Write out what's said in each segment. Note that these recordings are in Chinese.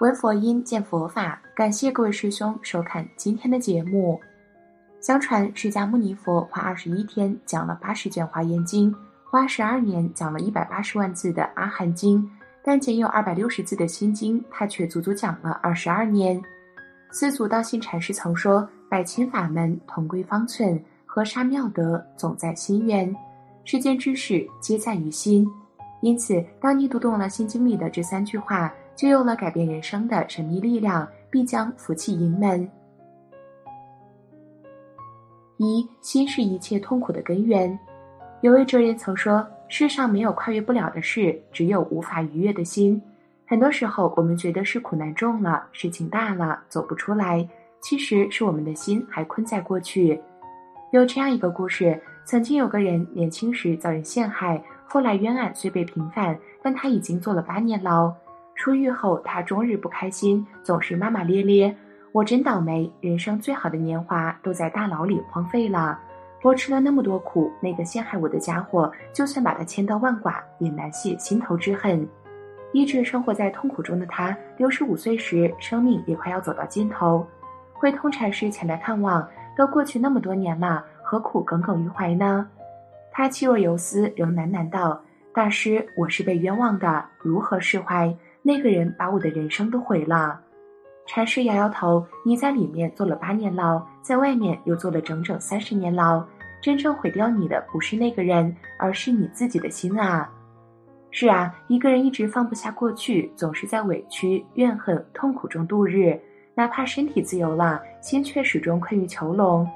闻佛音，见佛法。感谢各位师兄收看今天的节目。相传释迦牟尼佛花二十一天讲了八十卷华严经，花十二年讲了一百八十万字的阿含经，但仅有二百六十字的心经，他却足足讲了二十二年。四祖道信禅师曾说：“百千法门同归方寸，河沙妙德总在心源。世间之事皆在于心。”因此，当你读懂了心经里的这三句话。就有了改变人生的神秘力量，必将福气盈门。一心是一切痛苦的根源。有位哲人曾说：“世上没有跨越不了的事，只有无法逾越的心。”很多时候，我们觉得是苦难重了，事情大了，走不出来，其实是我们的心还困在过去。有这样一个故事：曾经有个人年轻时遭人陷害，后来冤案虽被平反，但他已经坐了八年牢。出狱后，他终日不开心，总是骂骂咧咧。我真倒霉，人生最好的年华都在大牢里荒废了。我吃了那么多苦，那个陷害我的家伙，就算把他千刀万剐，也难泄心头之恨。一直生活在痛苦中的他，六十五岁时，生命也快要走到尽头。慧通禅师前来看望，都过去那么多年了，何苦耿耿于怀呢？他气若游丝，仍喃喃道：“大师，我是被冤枉的，如何释怀？”那个人把我的人生都毁了。禅师摇摇头：“你在里面坐了八年牢，在外面又坐了整整三十年牢。真正毁掉你的不是那个人，而是你自己的心啊！是啊，一个人一直放不下过去，总是在委屈、怨恨、痛苦中度日。哪怕身体自由了，心却始终困于囚笼。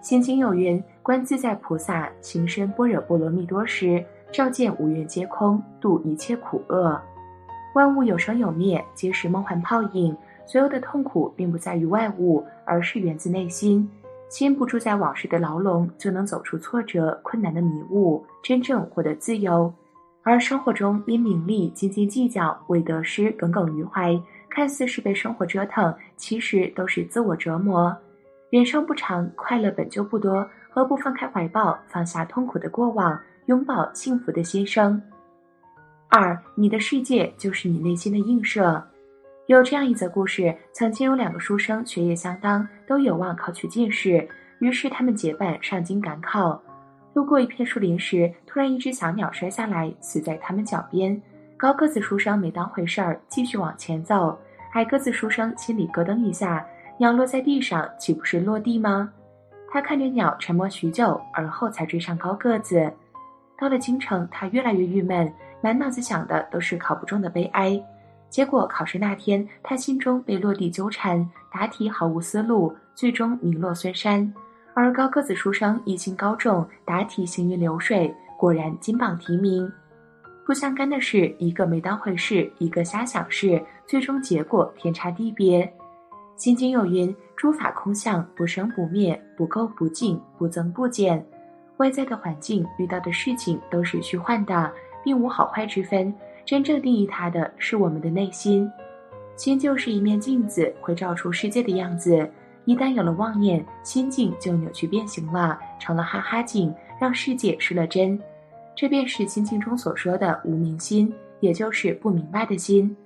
心经有云：观自在菩萨行深般若波罗蜜多时，照见五蕴皆空，度一切苦厄。”万物有生有灭，皆是梦幻泡影。所有的痛苦并不在于外物，而是源自内心。心不住在往事的牢笼，就能走出挫折、困难的迷雾，真正获得自由。而生活中因名利斤斤计较，为得失耿耿于怀，看似是被生活折腾，其实都是自我折磨。人生不长，快乐本就不多，何不放开怀抱，放下痛苦的过往，拥抱幸福的新生？二，你的世界就是你内心的映射。有这样一则故事：曾经有两个书生，学业相当，都有望考取进士。于是他们结伴上京赶考。路过一片树林时，突然一只小鸟摔下来，死在他们脚边。高个子书生没当回事儿，继续往前走。矮个子书生心里咯噔一下：鸟落在地上，岂不是落地吗？他看着鸟，沉默许久，而后才追上高个子。到了京城，他越来越郁闷。满脑子想的都是考不中的悲哀，结果考试那天，他心中被落地纠缠，答题毫无思路，最终名落孙山。而高个子书生一心高中，答题行云流水，果然金榜题名。不相干的是，一个没当回事，一个瞎想事，最终结果天差地别。心经有云：诸法空相，不生不灭，不垢不净，不增不减。外在的环境，遇到的事情都是虚幻的。并无好坏之分，真正定义它的是我们的内心。心就是一面镜子，会照出世界的样子。一旦有了妄念，心境就扭曲变形了，成了哈哈镜，让世界失了真。这便是心境中所说的无明心，也就是不明白的心。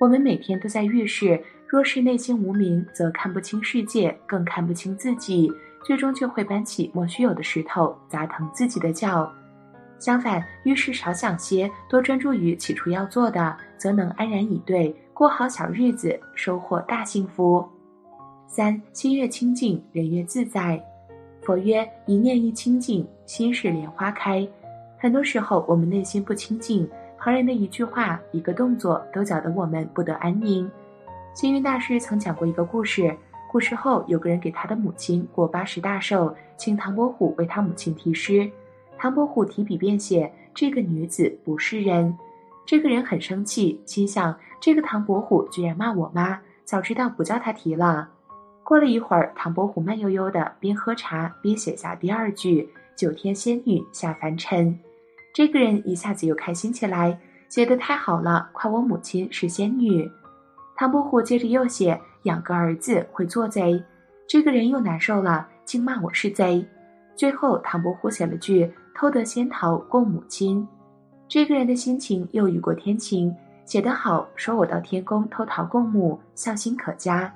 我们每天都在遇事，若是内心无明，则看不清世界，更看不清自己，最终就会搬起莫须有的石头砸疼自己的脚。相反，遇事少想些，多专注于起初要做的，则能安然以对，过好小日子，收获大幸福。三心越清净，人越自在。佛曰：一念一清净，心是莲花开。很多时候，我们内心不清净，旁人的一句话、一个动作，都搅得我们不得安宁。星云大师曾讲过一个故事：古时候，有个人给他的母亲过八十大寿，请唐伯虎为他母亲题诗。唐伯虎提笔便写：“这个女子不是人。”这个人很生气，心想：这个唐伯虎居然骂我妈，早知道不叫他提了。过了一会儿，唐伯虎慢悠悠的边喝茶边写下第二句：“九天仙女下凡尘。”这个人一下子又开心起来，写得太好了，夸我母亲是仙女。唐伯虎接着又写：“养个儿子会做贼。”这个人又难受了，竟骂我是贼。最后，唐伯虎写了句：“偷得仙桃供母亲。”这个人的心情又雨过天晴，写得好，说我到天宫偷桃供母，孝心可嘉。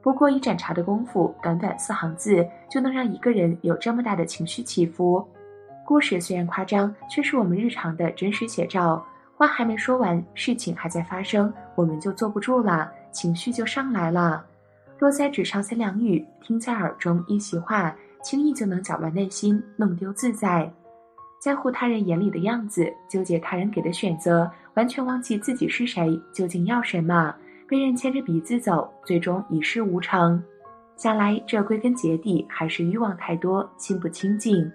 不过一盏茶的功夫，短短四行字就能让一个人有这么大的情绪起伏。故事虽然夸张，却是我们日常的真实写照。话还没说完，事情还在发生，我们就坐不住了，情绪就上来了。落在纸上三两语，听在耳中一席话，轻易就能搅乱内心，弄丢自在。在乎他人眼里的样子，纠结他人给的选择，完全忘记自己是谁，究竟要什么。被人牵着鼻子走，最终一事无成。想来这归根结底还是欲望太多，心不清净。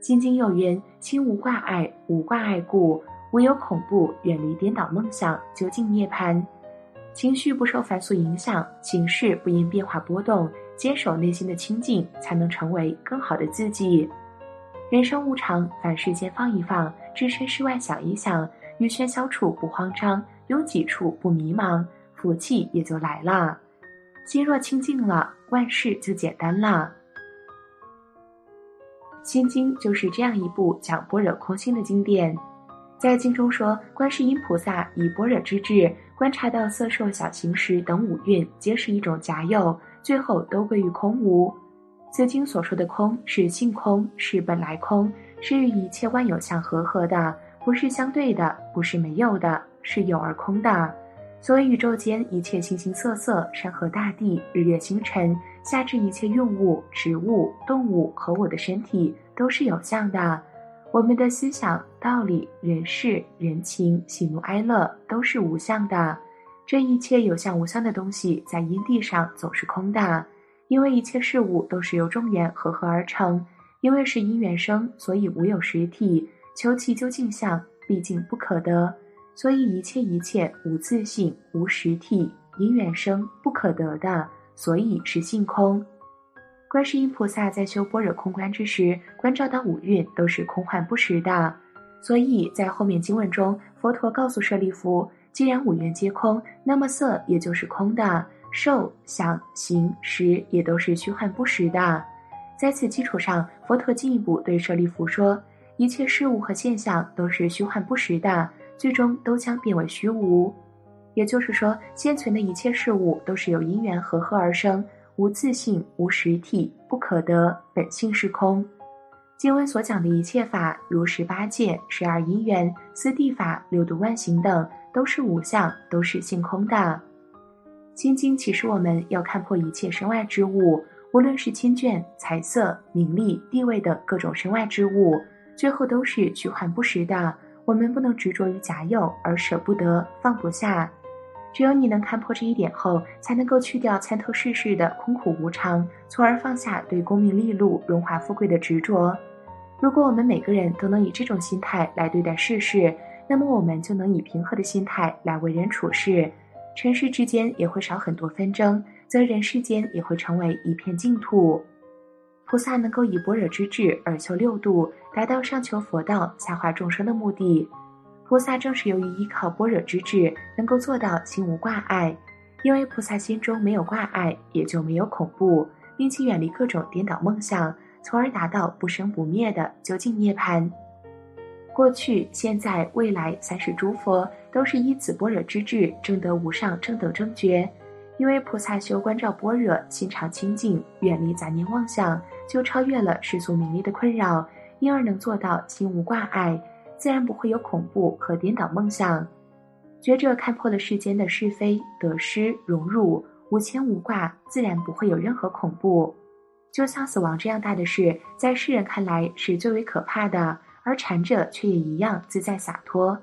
心经有云：“心无挂碍，无挂碍故，无有恐怖，远离颠倒梦想，究竟涅槃。”情绪不受凡俗影响，情绪不因变化波动，坚守内心的清净，才能成为更好的自己。人生无常，凡事先放一放，置身事外想一想，于喧嚣处不慌张，拥挤处不迷茫。福气也就来了，心若清净了，万事就简单了。《心经》就是这样一部讲般若空心的经典，在经中说，观世音菩萨以般若之智观察到色受想行识等五蕴皆是一种假有，最后都归于空无。此经所说的空是性空，是本来空，是与一切万有相合合的，不是相对的，不是没有的，是有而空的。所以，宇宙间一切形形色色，山河大地、日月星辰，下至一切用物、植物、动物和我的身体，都是有相的。我们的思想、道理、人事、人情、喜怒哀乐，都是无相的。这一切有相无相的东西，在因地上总是空的，因为一切事物都是由众缘合合而成。因为是因缘生，所以无有实体。求其究竟相，毕竟不可得。所以一切一切无自性，无实体，因缘生，不可得的，所以是性空。观世音菩萨在修般若空观之时，观照到五蕴都是空幻不实的，所以在后面经文中，佛陀告诉舍利弗：既然五蕴皆空，那么色也就是空的，受想行识也都是虚幻不实的。在此基础上，佛陀进一步对舍利弗说：一切事物和现象都是虚幻不实的。最终都将变为虚无，也就是说，现存的一切事物都是由因缘和合而生，无自性，无实体，不可得，本性是空。经文所讲的一切法，如十八界、十二因缘、四谛法、六度万行等，都是无相，都是性空的。心经启示我们要看破一切身外之物，无论是亲眷、财色、名利、地位等各种身外之物，最后都是虚幻不实的。我们不能执着于假有而舍不得放不下，只有你能看破这一点后，才能够去掉参透世事的空苦无常，从而放下对功名利禄、荣华富贵的执着。如果我们每个人都能以这种心态来对待世事，那么我们就能以平和的心态来为人处事，尘世之间也会少很多纷争，则人世间也会成为一片净土。菩萨能够以般若之智而修六度，达到上求佛道、下化众生的目的。菩萨正是由于依靠般若之智，能够做到心无挂碍。因为菩萨心中没有挂碍，也就没有恐怖，并且远离各种颠倒梦想，从而达到不生不灭的究竟涅槃。过去、现在、未来三世诸佛都是依此般若之智，证得无上正等正觉。因为菩萨修观照般若，心常清净，远离杂念妄想。就超越了世俗名利的困扰，因而能做到心无挂碍，自然不会有恐怖和颠倒梦想。觉者看破了世间的是非得失荣辱，无牵无挂，自然不会有任何恐怖。就像死亡这样大的事，在世人看来是最为可怕的，而禅者却也一样自在洒脱。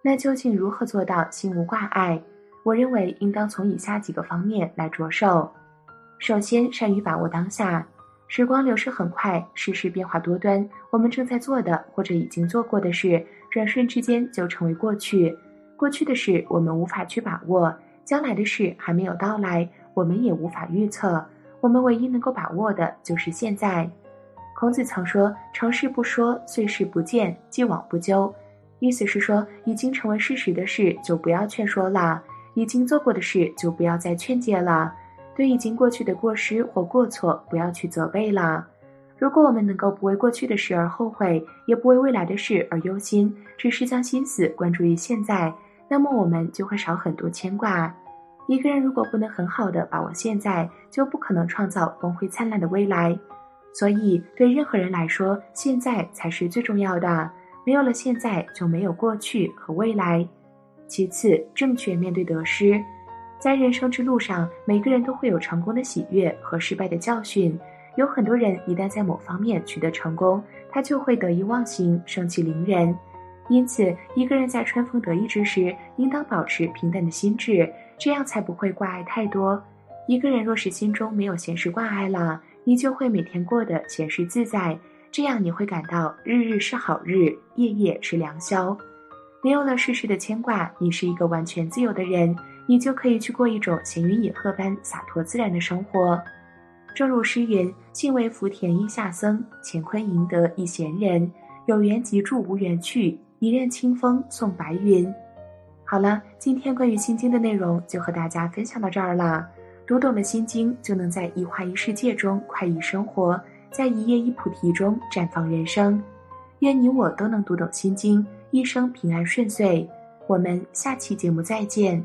那究竟如何做到心无挂碍？我认为应当从以下几个方面来着手。首先，善于把握当下。时光流逝很快，世事变化多端。我们正在做的或者已经做过的事，转瞬之间就成为过去。过去的事我们无法去把握，将来的事还没有到来，我们也无法预测。我们唯一能够把握的就是现在。孔子曾说：“成事不说，遂事不见，既往不咎。”意思是说，已经成为事实的事就不要劝说了，已经做过的事就不要再劝诫了。对已经过去的过失或过错，不要去责备了。如果我们能够不为过去的事而后悔，也不为未来的事而忧心，只是将心思关注于现在，那么我们就会少很多牵挂。一个人如果不能很好的把握现在，就不可能创造光辉灿烂的未来。所以，对任何人来说，现在才是最重要的。没有了现在，就没有过去和未来。其次，正确面对得失。在人生之路上，每个人都会有成功的喜悦和失败的教训。有很多人一旦在某方面取得成功，他就会得意忘形，盛气凌人。因此，一个人在春风得意之时，应当保持平淡的心智，这样才不会挂碍太多。一个人若是心中没有闲事挂碍了，你就会每天过得闲适自在，这样你会感到日日是好日，夜夜是良宵。没有了世事的牵挂，你是一个完全自由的人，你就可以去过一种闲云野鹤般洒脱自然的生活。正如诗云：“幸为福田一下僧，乾坤赢得一闲人。有缘即住，无缘去。一任清风送白云。”好了，今天关于《心经》的内容就和大家分享到这儿了。读懂了《心经》，就能在一花一世界中快意生活，在一叶一菩提中绽放人生。愿你我都能读懂《心经》，一生平安顺遂。我们下期节目再见。